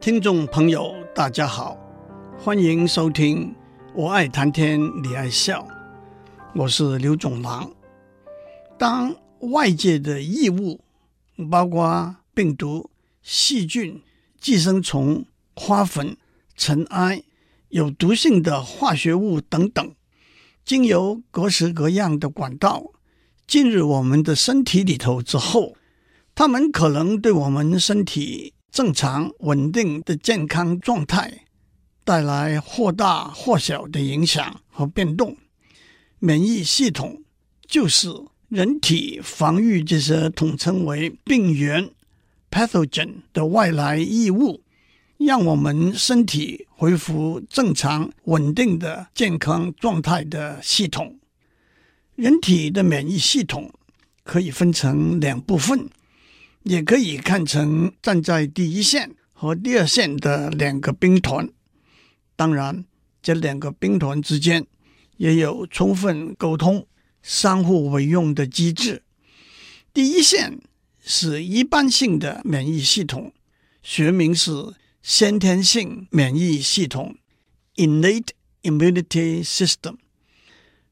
听众朋友，大家好，欢迎收听《我爱谈天，你爱笑》，我是刘总郎。当外界的异物，包括病毒、细菌、寄生虫、花粉、尘埃、有毒性的化学物等等，经由各式各样的管道进入我们的身体里头之后，它们可能对我们身体正常稳定的健康状态带来或大或小的影响和变动。免疫系统就是人体防御这些统称为病原 （pathogen） 的外来异物，让我们身体恢复正常稳定的健康状态的系统。人体的免疫系统可以分成两部分。也可以看成站在第一线和第二线的两个兵团，当然，这两个兵团之间也有充分沟通、相互为用的机制。第一线是一般性的免疫系统，学名是先天性免疫系统 （innate immunity system），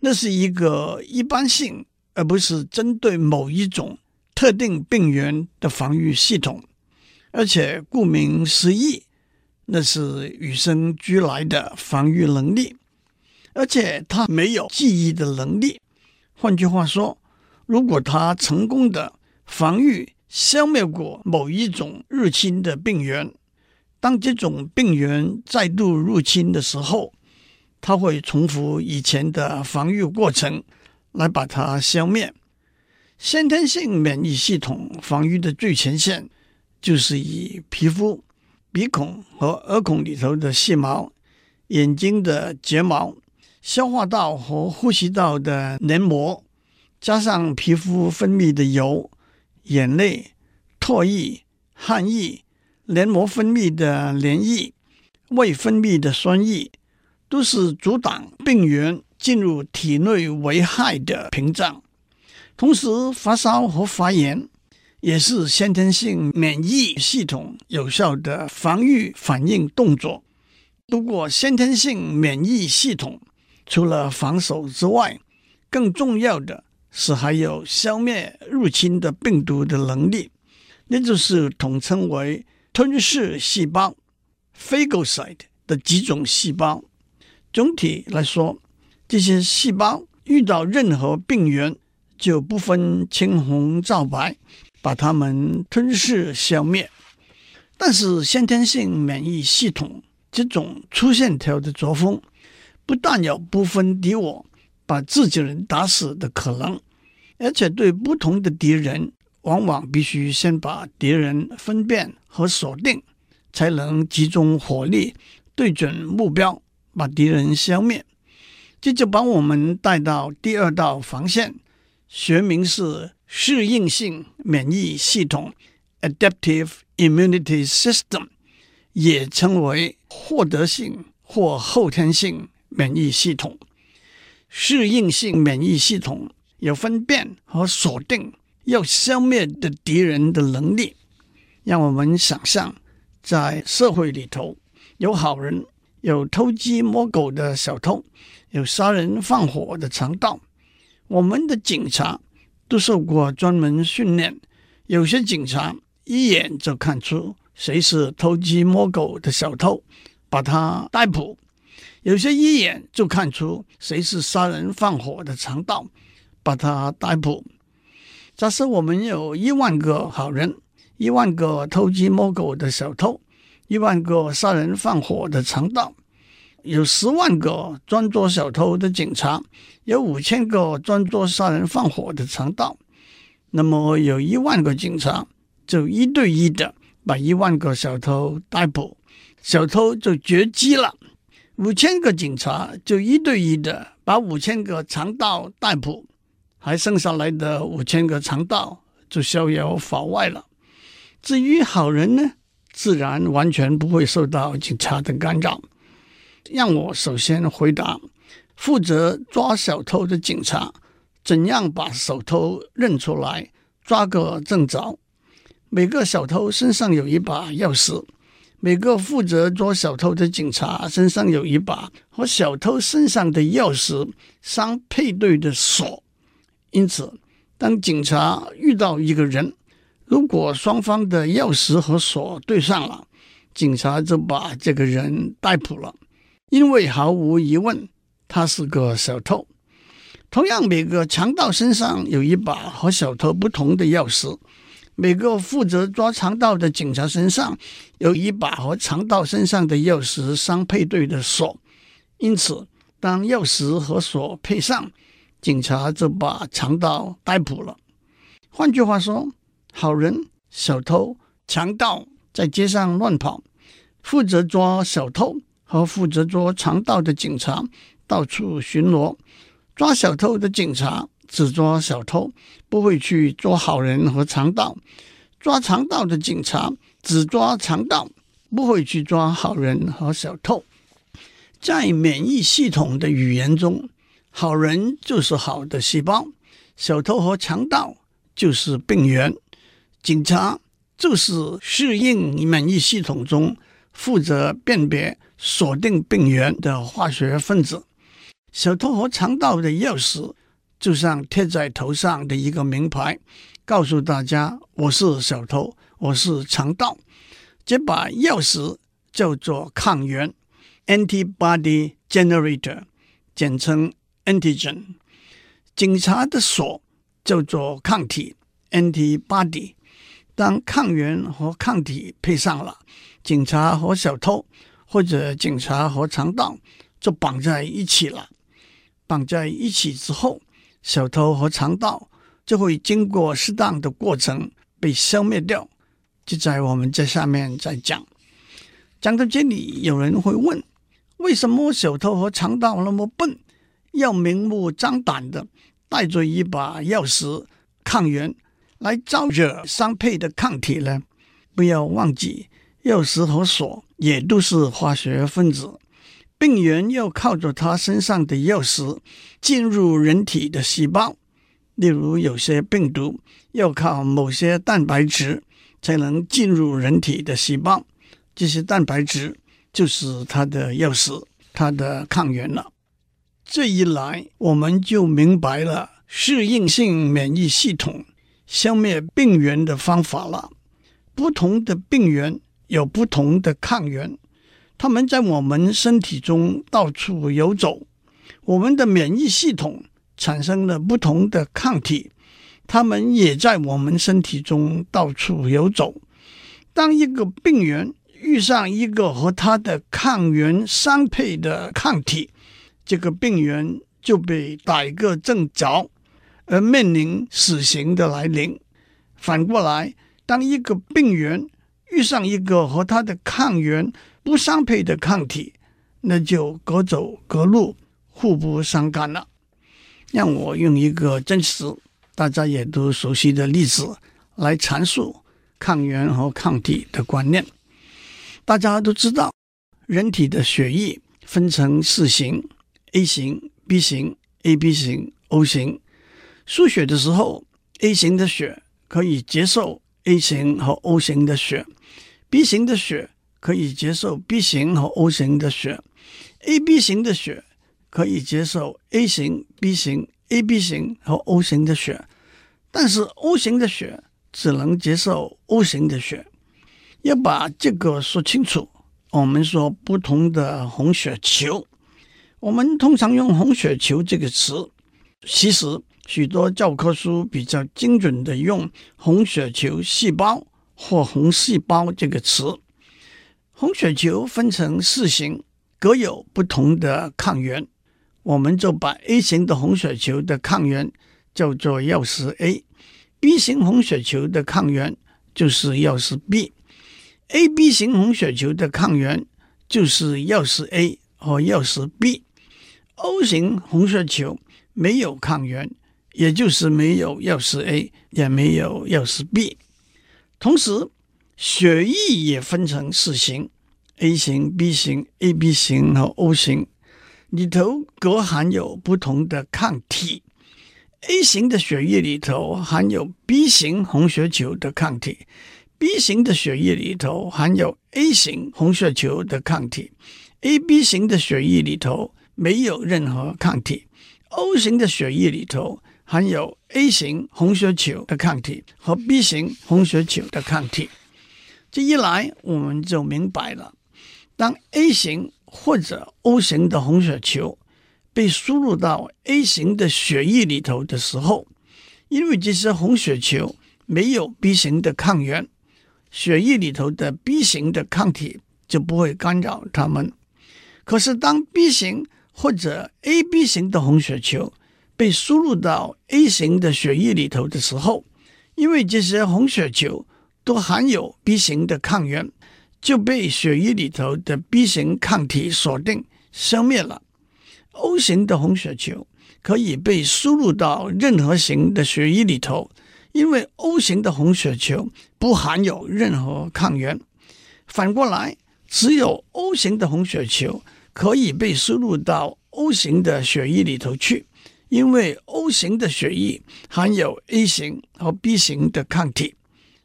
那是一个一般性，而不是针对某一种。特定病原的防御系统，而且顾名思义，那是与生俱来的防御能力，而且它没有记忆的能力。换句话说，如果它成功的防御消灭过某一种入侵的病原，当这种病原再度入侵的时候，它会重复以前的防御过程，来把它消灭。先天性免疫系统防御的最前线，就是以皮肤、鼻孔和耳孔里头的细毛、眼睛的睫毛、消化道和呼吸道的黏膜，加上皮肤分泌的油、眼泪、唾液、汗液、黏膜分泌的黏液、胃分泌的酸液，都是阻挡病原进入体内危害的屏障。同时，发烧和发炎也是先天性免疫系统有效的防御反应动作。不过，先天性免疫系统除了防守之外，更重要的是还有消灭入侵的病毒的能力，那就是统称为吞噬细胞 （phagocyte） 的几种细胞。总体来说，这些细胞遇到任何病原，就不分青红皂白，把它们吞噬消灭。但是先天性免疫系统这种粗线条的作风，不但有不分敌我，把自己人打死的可能，而且对不同的敌人，往往必须先把敌人分辨和锁定，才能集中火力对准目标，把敌人消灭。这就把我们带到第二道防线。学名是适应性免疫系统 （Adaptive Immunity System），也称为获得性或后天性免疫系统。适应性免疫系统有分辨和锁定要消灭的敌人的能力。让我们想象，在社会里头，有好人，有偷鸡摸狗的小偷，有杀人放火的强盗。我们的警察都受过专门训练，有些警察一眼就看出谁是偷鸡摸狗的小偷，把他逮捕；有些一眼就看出谁是杀人放火的强盗，把他逮捕。假设我们有一万个好人，一万个偷鸡摸狗的小偷，一万个杀人放火的强盗。有十万个专做小偷的警察，有五千个专做杀人放火的强盗，那么有一万个警察就一对一的把一万个小偷逮捕，小偷就绝迹了；五千个警察就一对一的把五千个强盗逮捕，还剩下来的五千个强盗就逍遥法外了。至于好人呢，自然完全不会受到警察的干扰。让我首先回答：负责抓小偷的警察怎样把小偷认出来，抓个正着？每个小偷身上有一把钥匙，每个负责捉小偷的警察身上有一把和小偷身上的钥匙相配对的锁，因此，当警察遇到一个人，如果双方的钥匙和锁对上了，警察就把这个人逮捕了，因为毫无疑问他是个小偷。同样，每个强盗身上有一把和小偷不同的钥匙。每个负责抓强盗的警察身上有一把和强盗身上的钥匙相配对的锁，因此，当钥匙和锁配上，警察就把强盗逮捕了。换句话说，好人、小偷、强盗在街上乱跑，负责抓小偷和负责捉强盗的警察到处巡逻，抓小偷的警察。只抓小偷，不会去抓好人和强盗；抓强盗的警察只抓强盗，不会去抓好人和小偷。在免疫系统的语言中，好人就是好的细胞，小偷和强盗就是病原，警察就是适应免疫系统中负责辨别、锁定病原的化学分子。小偷和强盗的钥匙。就像贴在头上的一个名牌，告诉大家我是小偷，我是强盗。这把钥匙叫做抗原 （antibody generator），简称 antigen。警察的锁叫做抗体 （antibody）。当抗原和抗体配上了，警察和小偷或者警察和强盗就绑在一起了。绑在一起之后，小偷和强盗就会经过适当的过程被消灭掉，就在我们这下面再讲。讲到这里，有人会问：为什么小偷和强盗那么笨，要明目张胆的带着一把钥匙抗原来招惹相配的抗体呢？不要忘记，钥匙和锁也都是化学分子。病原要靠着他身上的钥匙进入人体的细胞，例如有些病毒要靠某些蛋白质才能进入人体的细胞，这些蛋白质就是它的钥匙，它的抗原了。这一来，我们就明白了适应性免疫系统消灭病原的方法了。不同的病原有不同的抗原。他们在我们身体中到处游走，我们的免疫系统产生了不同的抗体，他们也在我们身体中到处游走。当一个病原遇上一个和它的抗原相配的抗体，这个病原就被逮个正着，而面临死刑的来临。反过来，当一个病原遇上一个和它的抗原不相配的抗体，那就各走各路，互不相干了。让我用一个真实、大家也都熟悉的例子来阐述抗原和抗体的观念。大家都知道，人体的血液分成四型：A 型、B 型、AB 型、O 型。输血的时候，A 型的血可以接受 A 型和 O 型的血，B 型的血。可以接受 B 型和 O 型的血，AB 型的血可以接受 A 型、B 型、AB 型和 O 型的血，但是 O 型的血只能接受 O 型的血。要把这个说清楚，我们说不同的红血球，我们通常用红血球这个词，其实许多教科书比较精准的用红血球细胞或红细胞这个词。红血球分成四型，各有不同的抗原。我们就把 A 型的红血球的抗原叫做钥匙 A，B 型红血球的抗原就是钥匙 B，AB 型红血球的抗原就是钥匙 A 和钥匙 B，O 型红血球没有抗原，也就是没有钥匙 A，也没有钥匙 B。同时，血液也分成四型：A 型、B 型、AB 型和 O 型，里头各含有不同的抗体。A 型的血液里头含有 B 型红血球的抗体，B B 型的血液里头含有 A 型红血球的抗体，AB 型的血液里头没有任何抗体。O 型的血液里头含有 A 型红血球的抗体和 B 型红血球的抗体。这一来，我们就明白了，当 A 型或者 O 型的红血球被输入到 A 型的血液里头的时候，因为这些红血球没有 B 型的抗原，血液里头的 B 型的抗体就不会干扰它们。可是，当 B 型或者 AB 型的红血球被输入到 A 型的血液里头的时候，因为这些红血球都含有 B 型的抗原，就被血液里头的 B 型抗体锁定消灭了。O 型的红血球可以被输入到任何型的血液里头，因为 O 型的红血球不含有任何抗原。反过来，只有 O 型的红血球可以被输入到 O 型的血液里头去，因为 O 型的血液含有 A 型和 B 型的抗体。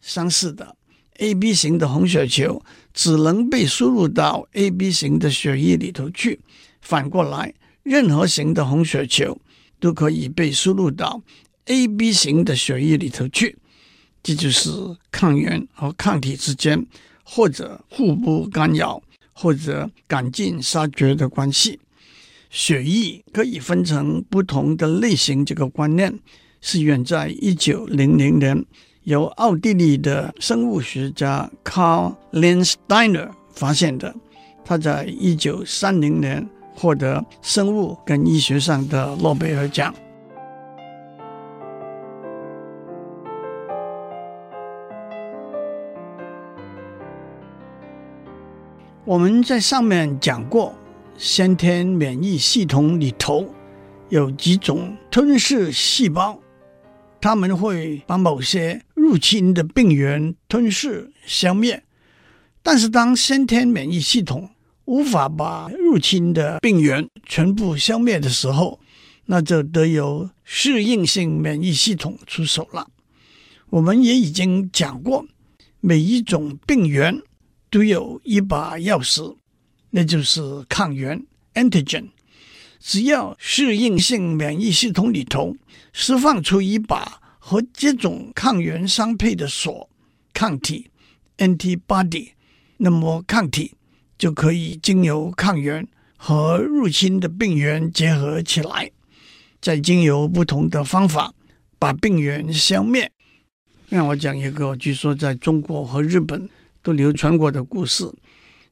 相似的，AB 型的红血球只能被输入到 AB 型的血液里头去。反过来，任何型的红血球都可以被输入到 AB 型的血液里头去，这就是抗原和抗体之间或者互不干扰或者赶尽杀绝的关系。血液可以分成不同的类型，这个观念是远在一九零零年由奥地利的生物学家 Carl Landsteiner 发现的。他在一九三零年。获得生物跟医学上的诺贝尔奖。我们在上面讲过，先天免疫系统里头有几种吞噬细胞，它们会把某些入侵的病原吞噬消灭。但是，当先天免疫系统无法把入侵的病原全部消灭的时候，那就得由适应性免疫系统出手了。我们也已经讲过，每一种病原都有一把钥匙，那就是抗原 （antigen）。只要适应性免疫系统里头释放出一把和这种抗原相配的锁（抗体 （antibody）），那么抗体。就可以经由抗原和入侵的病原结合起来，再经由不同的方法把病原消灭。让我讲一个据说在中国和日本都流传过的故事：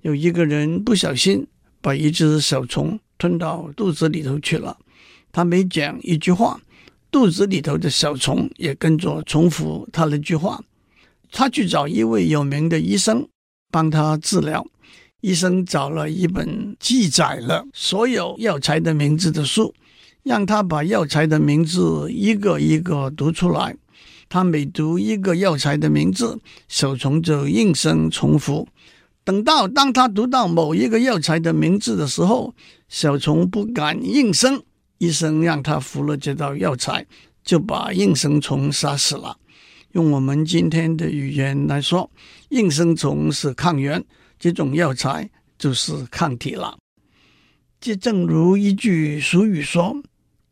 有一个人不小心把一只小虫吞到肚子里头去了，他每讲一句话，肚子里头的小虫也跟着重复他的句话。他去找一位有名的医生帮他治疗。医生找了一本记载了所有药材的名字的书，让他把药材的名字一个一个读出来。他每读一个药材的名字，小虫就应声重复。等到当他读到某一个药材的名字的时候，小虫不敢应声，医生让他服了这道药材，就把应声虫杀死了。用我们今天的语言来说，应声虫是抗原。这种药材就是抗体了。这正如一句俗语说：“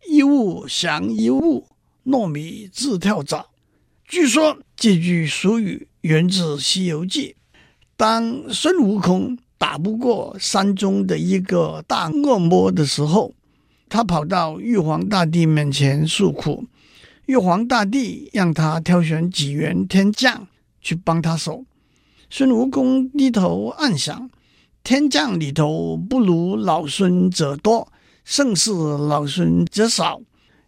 一物降一物，糯米自跳蚤。”据说这句俗语源自《西游记》。当孙悟空打不过山中的一个大恶魔的时候，他跑到玉皇大帝面前诉苦，玉皇大帝让他挑选几员天将去帮他守。孙悟空低头暗想：天将里头不如老孙者多，胜似老孙者少，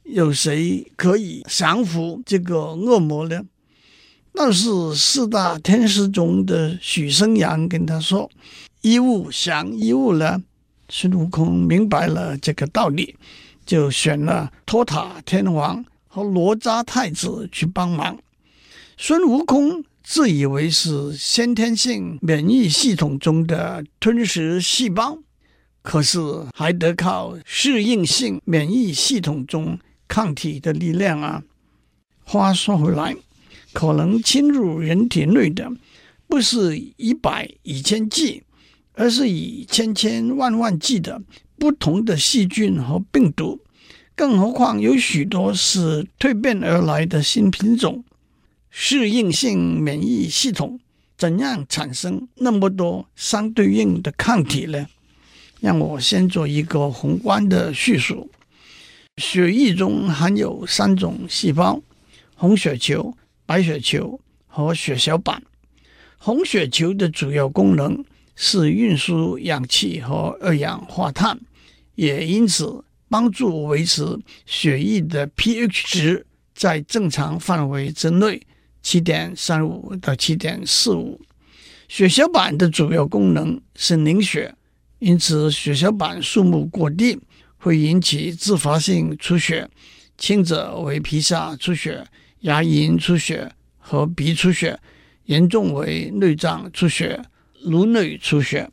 有谁可以降服这个恶魔呢？那是四大天师中的许生阳跟他说：“一物降一物呢。”孙悟空明白了这个道理，就选了托塔天王和哪吒太子去帮忙。孙悟空。自以为是先天性免疫系统中的吞噬细胞，可是还得靠适应性免疫系统中抗体的力量啊。话说回来，可能侵入人体内的不是以百一千计，而是以千千万万计的不同的细菌和病毒。更何况有许多是蜕变而来的新品种，适应性免疫系统怎样产生那么多相对应的抗体呢？让我先做一个宏观的叙述。血液中含有三种细胞：红血球、白血球和血小板。红血球的主要功能是运输氧气和二氧化碳，也因此，帮助维持血液的 pH 值在正常范围之内，七点三五到七点四五。血小板的主要功能是凝血，因此血小板数目过低会引起自发性出血，轻者为皮下出血、牙龈出血和鼻出血，严重为内脏出血、颅内出血。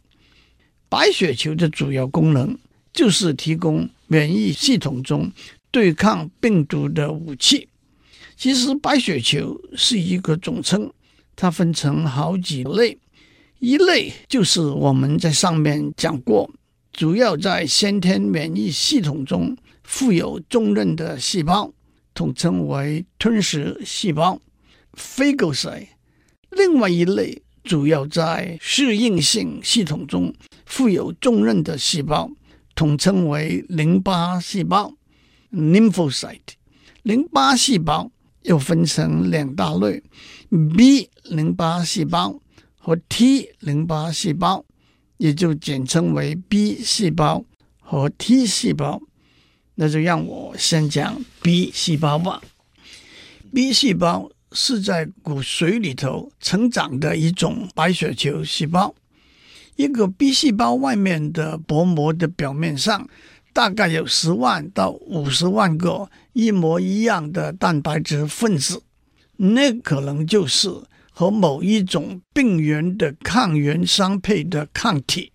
白血球的主要功能就是提供。免疫系统中对抗病毒的武器。其实白血球是一个总称，它分成好几类。一类就是我们在上面讲过，主要在先天免疫系统中负有重任的细胞，统称为吞噬细胞 （phagocyte）。另外一类主要在适应性系统中负有重任的细胞。统称为淋巴细胞 （lymphocyte）。淋巴细胞又分成两大类：B 淋巴细胞和 T 淋巴细胞，也就简称为 B 细胞和 T 细胞。那就让我先讲 B 细胞吧。B 细胞是在骨髓里头成长的一种白血球细胞。一个 B 细胞外面的薄膜的表面上，大概有十万到五十万个一模一样的蛋白质分子，那可能就是和某一种病原的抗原相配的抗体。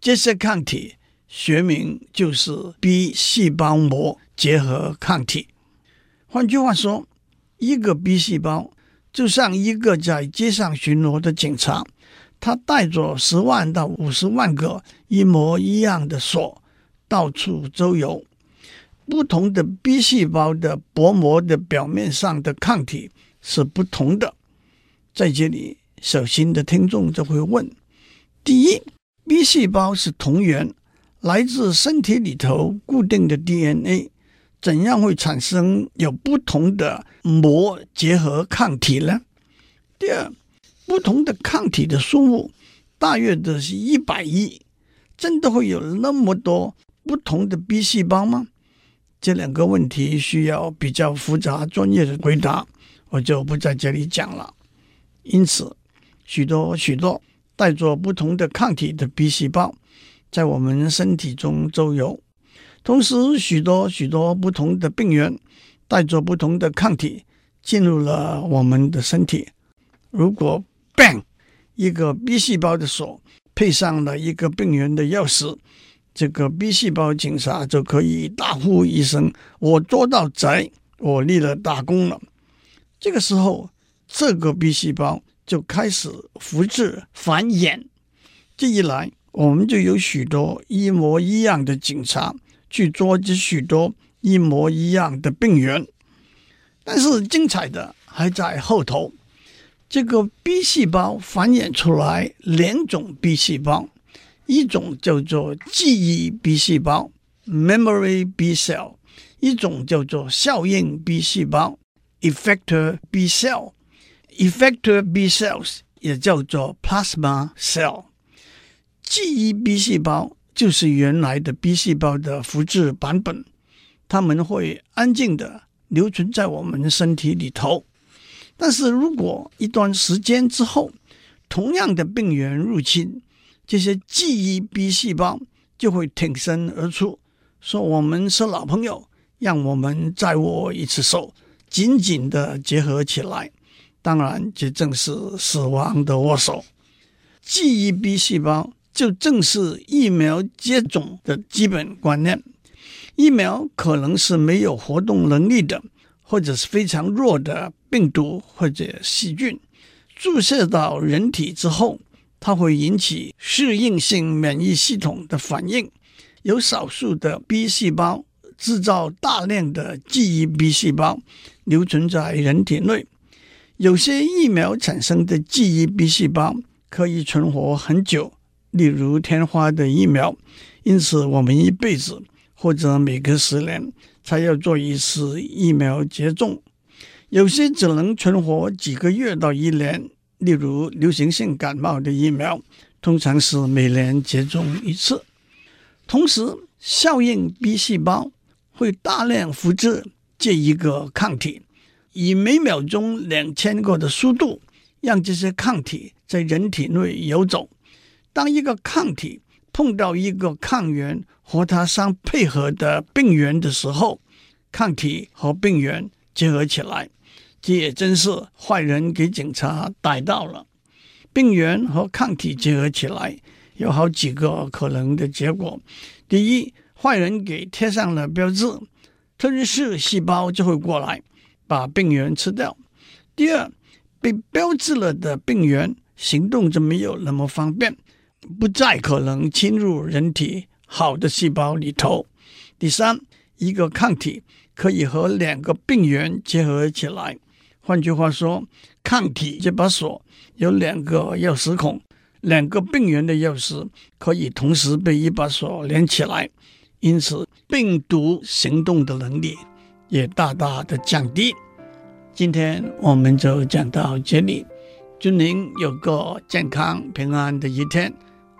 这些抗体学名就是 B 细胞膜结合抗体。换句话说，一个 B 细胞就像一个在街上巡逻的警察。他带着十万到五十万个一模一样的锁，到处周游。不同的 B 细胞的薄膜的表面上的抗体是不同的。在这里，小心的听众就会问：第一，B 细胞是同源，来自身体里头固定的 DNA，怎样会产生有不同的膜结合抗体呢？第二，不同的抗体的数目大约的是一百亿，真的会有那么多不同的 B 细胞吗？这两个问题需要比较复杂专业的回答，我就不在这里讲了。因此，许多许多带着不同的抗体的 B 细胞在我们身体中周游，同时许多许多不同的病原带着不同的抗体进入了我们的身体。如果 bang，一个 B 细胞的锁配上了一个病原的钥匙，这个 B 细胞警察就可以大呼一声：“我捉到贼，我立了大功了。”这个时候，这个 B 细胞就开始复制繁衍。这一来，我们就有许多一模一样的警察去捉这许多一模一样的病人。但是精彩的还在后头。这个 B 细胞繁衍出来两种 B 细胞，一种叫做记忆 B 细胞 （memory B cell），一种叫做效应 B 细胞 （effector B cell）。effector B cells 也叫做 plasma cell。记忆 B 细胞就是原来的 B 细胞的复制版本，它们会安静地留存在我们身体里头。但是如果一段时间之后，同样的病原入侵，这些记忆 B 细胞就会挺身而出，说我们是老朋友，让我们再握一次手，紧紧的结合起来。当然，这正是死亡的握手。记忆 B 细胞就正是疫苗接种的基本观念。疫苗可能是没有活动能力的。或者是非常弱的病毒或者细菌，注射到人体之后，它会引起适应性免疫系统的反应，有少数的 B 细胞制造大量的记忆 B 细胞，留存在人体内。有些疫苗产生的记忆 B 细胞可以存活很久，例如天花的疫苗。因此，我们一辈子或者每隔十年才要做一次疫苗接种。有些只能存活几个月到一年，例如流行性感冒的疫苗，通常是每年接种一次。同时，效应 B 细胞会大量复制这一个抗体。以每秒钟两千个的速度，让这些抗体在人体内游走。当一个抗体碰到一个抗原和它相配合的病原的时候，抗体和病原结合起来。这也真是坏人给警察逮到了。病原和抗体结合起来，有好几个可能的结果。第一，坏人给贴上了标志，特别是细胞就会过来。把病原吃掉。第二，被标志了的病原行动就没有那么方便，不再可能侵入人体好的细胞里头。第三，一个抗体可以和两个病原结合起来。换句话说，抗体这把锁有两个钥匙孔，两个病原的钥匙可以同时被一把锁连起来，因此病毒行动的能力。也大大的降低。今天我们就讲到这里，祝您有个健康平安的一天。